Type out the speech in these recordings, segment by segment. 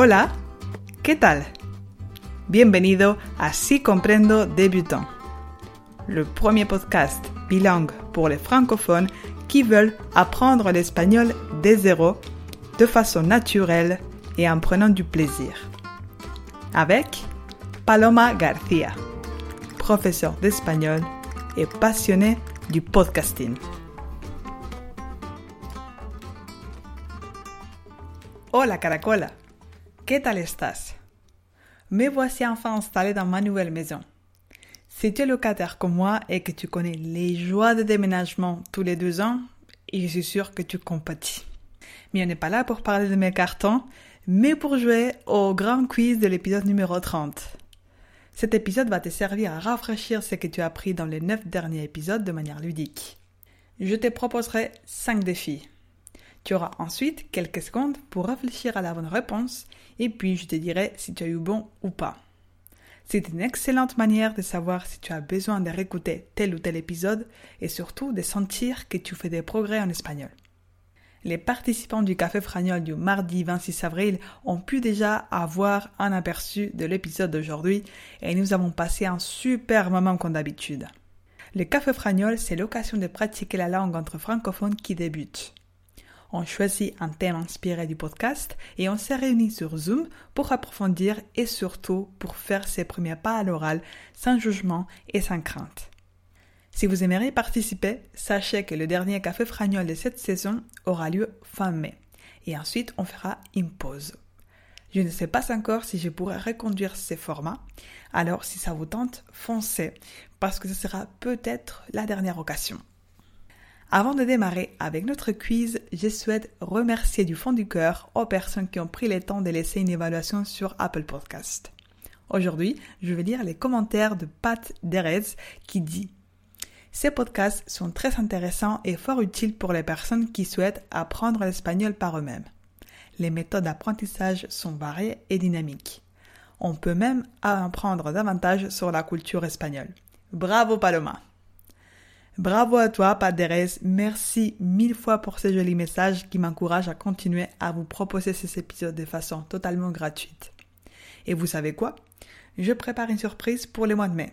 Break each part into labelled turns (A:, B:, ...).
A: Hola, ¿qué tal? Bienvenido à Si Comprendo Débutant, le premier podcast bilingue pour les francophones qui veulent apprendre l'espagnol dès zéro, de façon naturelle et en prenant du plaisir. Avec Paloma Garcia, professeur d'espagnol et passionnée du podcasting. Hola Caracola, ¿qué tal estás? Me voici enfin installé dans ma nouvelle maison. Si tu es locataire comme moi et que tu connais les joies de déménagement tous les deux ans, je suis sûr que tu compatis. Mais on n'est pas là pour parler de mes cartons, mais pour jouer au grand quiz de l'épisode numéro 30. Cet épisode va te servir à rafraîchir ce que tu as appris dans les 9 derniers épisodes de manière ludique. Je te proposerai 5 défis. Tu auras ensuite quelques secondes pour réfléchir à la bonne réponse et puis je te dirai si tu as eu bon ou pas. C'est une excellente manière de savoir si tu as besoin de réécouter tel ou tel épisode et surtout de sentir que tu fais des progrès en espagnol. Les participants du Café Fragnol du mardi 26 avril ont pu déjà avoir un aperçu de l'épisode d'aujourd'hui et nous avons passé un super moment comme d'habitude. Le Café Fragnol, c'est l'occasion de pratiquer la langue entre francophones qui débutent. On choisit un thème inspiré du podcast et on s'est réunis sur Zoom pour approfondir et surtout pour faire ses premiers pas à l'oral sans jugement et sans crainte. Si vous aimeriez participer, sachez que le dernier café fragnol de cette saison aura lieu fin mai. Et ensuite, on fera une pause. Je ne sais pas encore si je pourrai reconduire ces formats. Alors, si ça vous tente, foncez, parce que ce sera peut-être la dernière occasion. Avant de démarrer avec notre quiz, je souhaite remercier du fond du cœur aux personnes qui ont pris le temps de laisser une évaluation sur Apple Podcast. Aujourd'hui, je vais lire les commentaires de Pat Derez qui dit ces podcasts sont très intéressants et fort utiles pour les personnes qui souhaitent apprendre l'espagnol par eux-mêmes. Les méthodes d'apprentissage sont variées et dynamiques. On peut même apprendre davantage sur la culture espagnole. Bravo Paloma! Bravo à toi, Paderès. Merci mille fois pour ces jolis messages qui m'encouragent à continuer à vous proposer ces épisodes de façon totalement gratuite. Et vous savez quoi? Je prépare une surprise pour le mois de mai.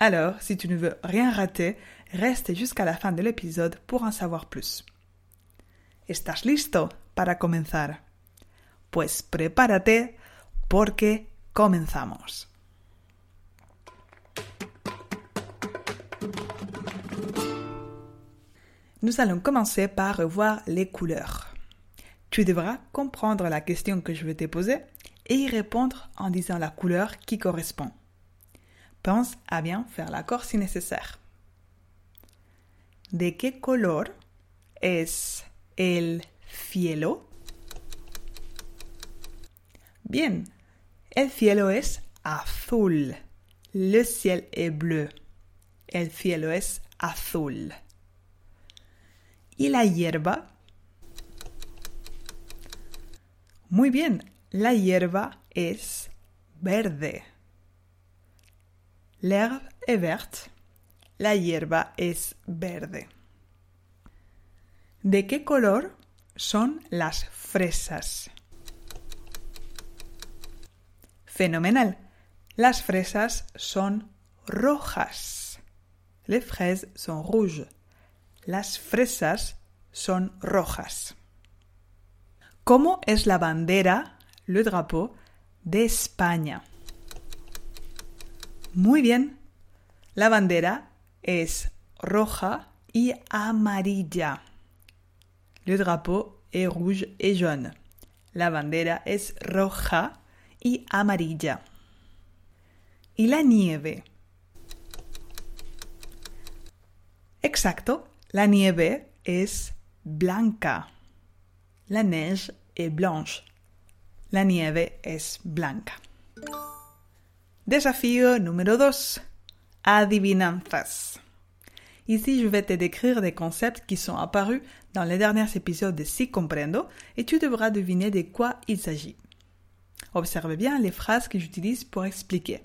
A: Alors, si tu ne veux rien rater, reste jusqu'à la fin de l'épisode pour en savoir plus. ¿Estás listo para comenzar? Pues prepárate porque comenzamos. Nous allons commencer par revoir les couleurs. Tu devras comprendre la question que je vais te poser et y répondre en disant la couleur qui correspond. Pense à bien faire l'accord si nécessaire. ¿De qué color es el cielo? Bien, el cielo es azul. Le ciel est bleu. El cielo es azul. ¿Y la hierba? Muy bien, la hierba es verde. L'herbe est verte. La hierba es verde. ¿De qué color son las fresas? Fenomenal. Las fresas son rojas. Les fraises sont rouges. Las fresas son rojas. ¿Cómo es la bandera, le drapeau, de España? Muy bien. La bandera es roja y amarilla. Le drapeau est rouge et jaune. La bandera es roja y amarilla. ¿Y la nieve? Exacto, la nieve es blanca. La neige est blanche. La nieve es blanca. Desafío número 2. Adivinanzas. Ici, je vais te décrire des concepts qui sont apparus dans les derniers épisodes de Si Comprendo et tu devras deviner de quoi il s'agit. Observe bien les phrases que j'utilise pour expliquer.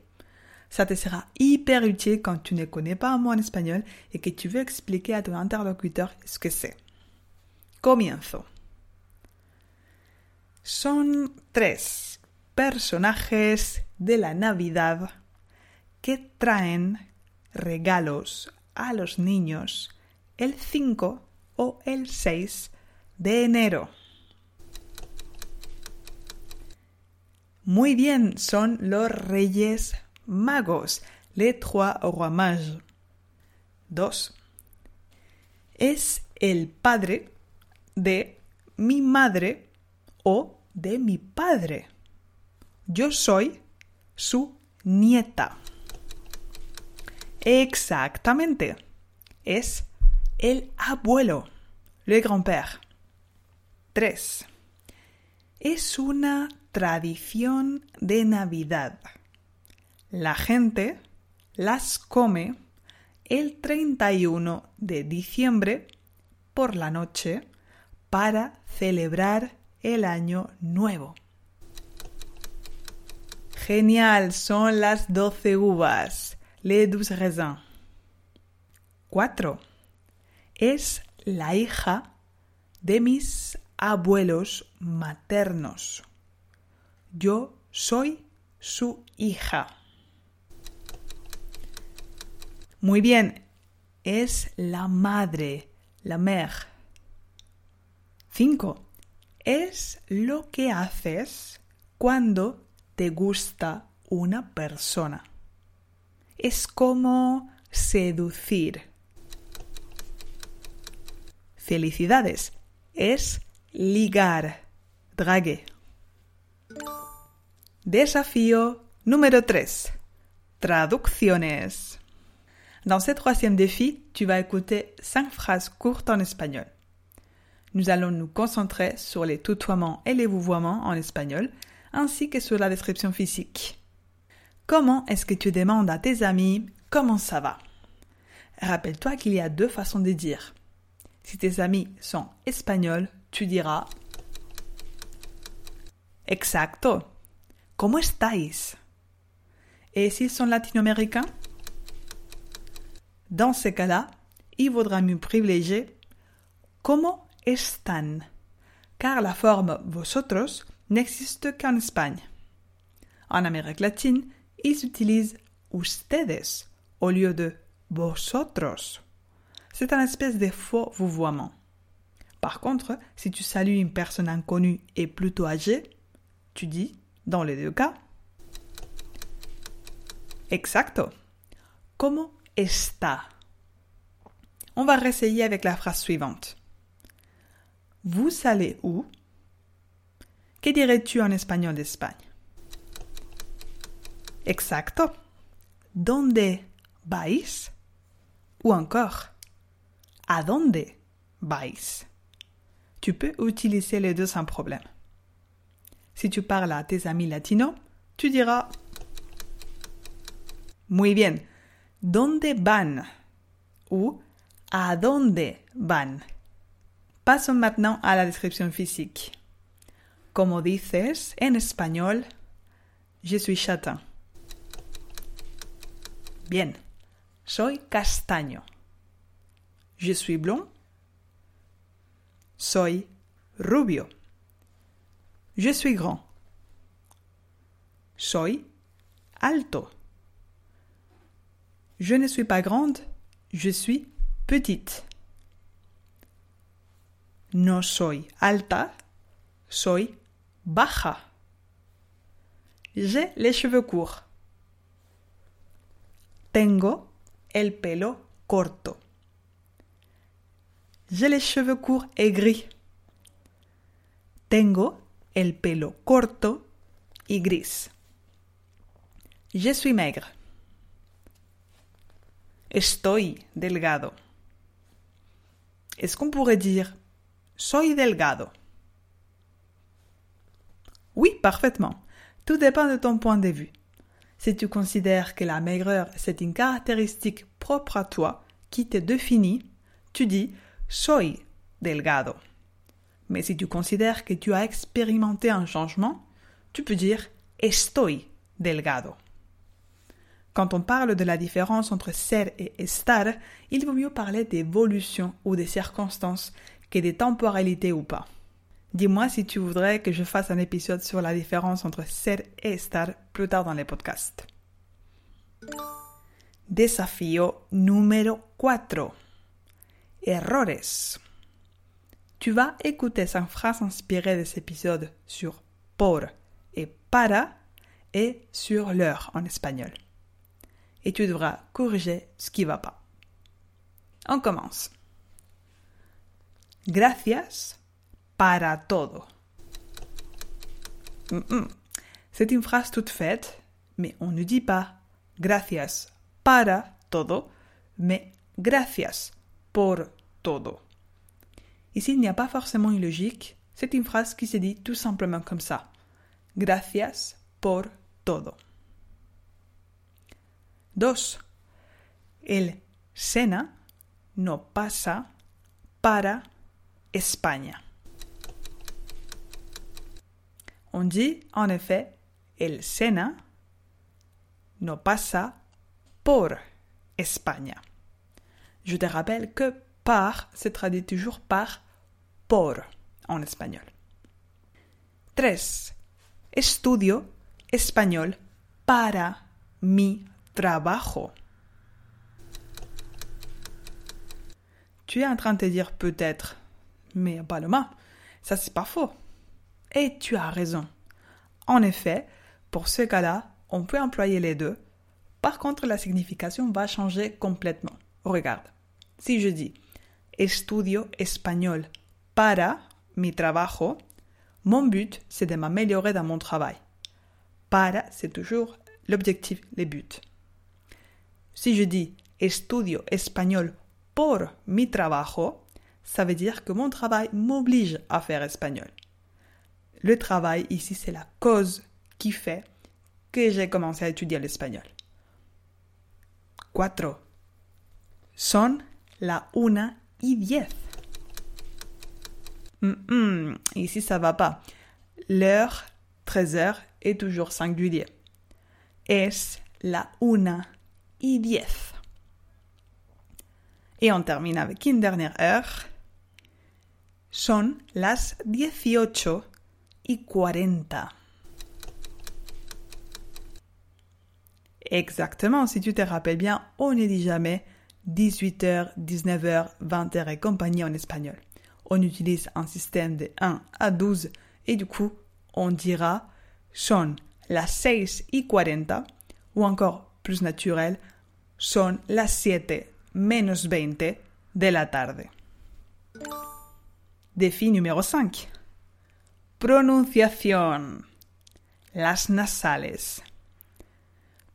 A: Ça te sera hyper utile quand tu ne connais pas un mot en espagnol et que tu veux expliquer à ton interlocuteur ce que c'est. Comienzo. Son tres personajes de la Navidad que traen regalos a los niños el 5 o el 6 de enero. Muy bien, son los Reyes Magos, les trois rois mages. 2. Es el padre de mi madre o de mi padre. Yo soy su nieta. Exactamente. Es el abuelo, le grand-père. 3. Es una tradición de Navidad. La gente las come el 31 de diciembre por la noche para celebrar el año nuevo. Genial, son las doce uvas, les douze raisins. 4. Es la hija de mis abuelos maternos. Yo soy su hija. Muy bien, es la madre, la mère. 5. Es lo que haces cuando te gusta una persona. Es como seducir. Felicidades. Es ligar. Drague. Desafío número 3. Traducciones. Dans ce troisième défi, tu vas écouter cinq phrases courtes en espagnol. Nous allons nous concentrer sur les tutoiements et les vouvoiements en espagnol, ainsi que sur la description physique. Comment est-ce que tu demandes à tes amis comment ça va? Rappelle-toi qu'il y a deux façons de dire. Si tes amis sont espagnols, tu diras Exacto. ¿Cómo estáis? Et s'ils sont latino-américains? Dans ce cas-là, il vaudra mieux privilégier Como están, car la forme vosotros n'existe qu'en Espagne. En Amérique latine, ils utilisent ustedes au lieu de vosotros. C'est un espèce de faux vouvoiement. Par contre, si tu salues une personne inconnue et plutôt âgée, tu dis, dans les deux cas, Exacto. Está? On va réessayer avec la phrase suivante. Vous allez où? Que dirais-tu en espagnol d'Espagne? Exacto. ¿Dónde vais? Ou encore, ¿a dónde vais? Tu peux utiliser les deux sans problème. Si tu parles à tes amis latinos, tu diras Muy bien. ¿Dónde van? Ou ¿a dónde van? Passons maintenant à la description physique. Como dices en espagnol, je suis châtain. Bien. Soy castaño. Je suis blond. Soy rubio. Je suis grand. Soy alto. Je ne suis pas grande, je suis petite. No soy alta, soy baja. J'ai les cheveux courts. Tengo el pelo corto. J'ai les cheveux courts et gris. Tengo el pelo corto y gris. Je suis maigre. Estoy delgado. Est-ce qu'on pourrait dire soy delgado? parfaitement. Tout dépend de ton point de vue. Si tu considères que la maigreur c'est une caractéristique propre à toi, qui te définit, tu dis soy delgado. Mais si tu considères que tu as expérimenté un changement, tu peux dire estoy delgado. Quand on parle de la différence entre ser et estar, il vaut mieux parler d'évolution ou des circonstances que des temporalités ou pas. Dis-moi si tu voudrais que je fasse un épisode sur la différence entre ser et estar plus tard dans les podcasts. Desafío número 4. Errores. Tu vas écouter cinq phrases inspirées de cet épisode sur por et para et sur l'heure en espagnol. Et tu devras corriger ce qui va pas. On commence. Gracias para todo. C'est une phrase toute faite, mais on ne dit pas gracias para todo, mais gracias por todo. Ici, il n'y a pas forcément une logique, c'est une phrase qui se dit tout simplement comme ça. Gracias por todo. Dos. El Sena no pasa para España. On dit en effet el Sena no pasa por España. Je te rappelle que par se traduit toujours par por en espagnol. 3. Estudio español para mi trabajo. Tu es en train de dire peut-être, mais pas le mot. Ça, c'est pas faux. Et tu as raison. En effet, pour ce cas-là, on peut employer les deux. Par contre, la signification va changer complètement. Regarde. Si je dis estudio espagnol para mi trabajo, mon but, c'est de m'améliorer dans mon travail. Para, c'est toujours l'objectif, les buts. Si je dis estudio espagnol por mi trabajo, ça veut dire que mon travail m'oblige à faire espagnol. Le travail ici, c'est la cause qui fait que j'ai commencé à étudier l'espagnol. 4. Son la una y diez. ici, ça va pas. L'heure, 13 heures, est toujours singulier. Es la una Et on termine avec une dernière heure. Son las dieciocho y cuarenta. Exactement, si tu te rappelles bien, on ne dit jamais 18h, 19h, 20h et compagnie en espagnol. On utilise un système de 1 à 12 et du coup, on dira son las 6 y 40 ou encore plus naturel, son las 7 menos 20 de la tarde. Défi numéro 5. Pronunciación. Las nasales.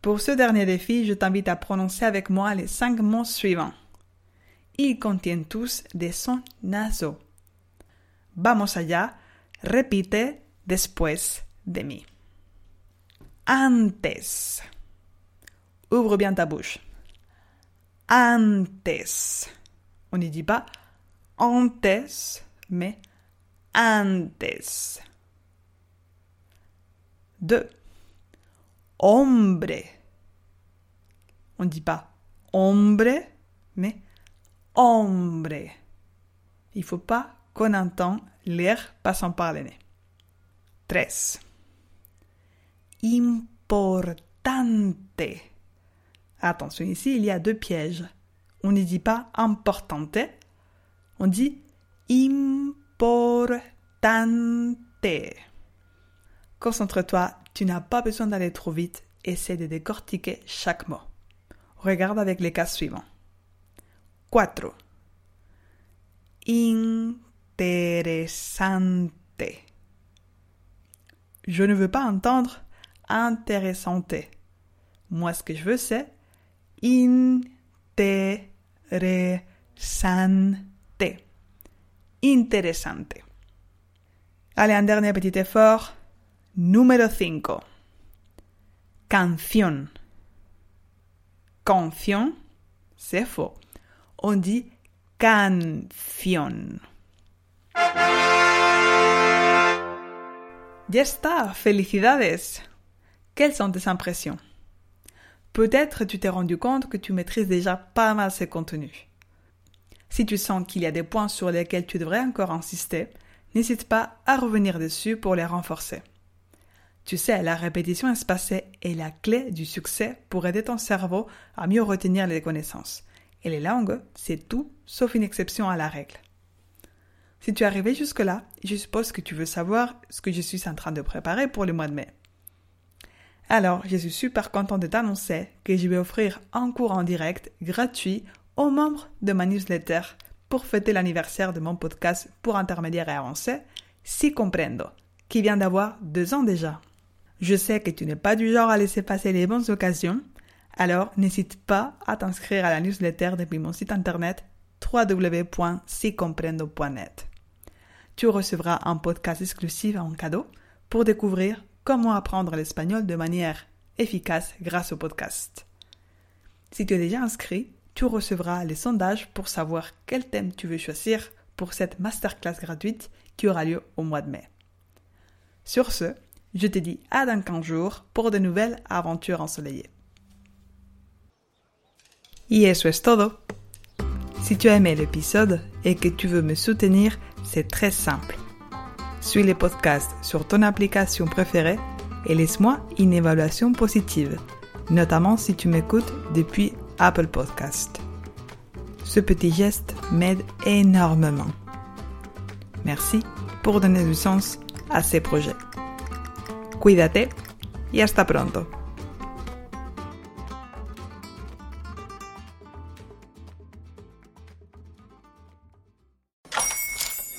A: Pour ce dernier défi, je t'invite à prononcer avec moi les cinq mots suivants. Ils contiennent tous des sons nasaux. Vamos allá, repite después de mí. Antes. Ouvre bien ta bouche. Antes. On ne dit pas antes, mais antes. Deux hombre. On ne dit pas hombre, mais hombre. Il ne faut pas qu'on entende l'air passant par le nez. 3. Importante. Attention, ici, il y a deux pièges. On ne dit pas importante, on dit importante. Concentre-toi tu n'as pas besoin d'aller trop vite, essaie de décortiquer chaque mot. Regarde avec les cas suivants. 4. Interesante. Je ne veux pas entendre intéressante. Moi, ce que je veux, c'est interessante. Interessante. Allez, un dernier petit effort. Número 5. Canción. Canción, c'est faux. On dit canción. Ya está, felicidades. Quelles sont tes impressions Peut-être tu t'es rendu compte que tu maîtrises déjà pas mal ces contenus. Si tu sens qu'il y a des points sur lesquels tu devrais encore insister, n'hésite pas à revenir dessus pour les renforcer. Tu sais, la répétition espacée est la clé du succès pour aider ton cerveau à mieux retenir les connaissances. Et les langues, c'est tout sauf une exception à la règle. Si tu es arrivé jusque-là, je suppose que tu veux savoir ce que je suis en train de préparer pour le mois de mai. Alors, je suis super content de t'annoncer que je vais offrir un cours en direct gratuit aux membres de ma newsletter pour fêter l'anniversaire de mon podcast pour intermédiaires et avancés, Si Comprendo, qui vient d'avoir deux ans déjà. Je sais que tu n'es pas du genre à laisser passer les bonnes occasions, alors n'hésite pas à t'inscrire à la newsletter depuis mon site internet www.sicomprendo.net. Tu recevras un podcast exclusif en cadeau pour découvrir comment apprendre l'espagnol de manière efficace grâce au podcast. Si tu es déjà inscrit, tu recevras les sondages pour savoir quel thème tu veux choisir pour cette masterclass gratuite qui aura lieu au mois de mai. Sur ce, je te dis à dans 15 jours pour de nouvelles aventures ensoleillées. Y eso es todo. Si tu as aimé l'épisode et que tu veux me soutenir, c'est très simple. Suis les podcasts sur ton application préférée et laisse-moi une évaluation positive, notamment si tu m'écoutes depuis Apple Podcast. Ce petit geste m'aide énormément. Merci pour donner du sens à ces projets. Cuídate y hasta pronto.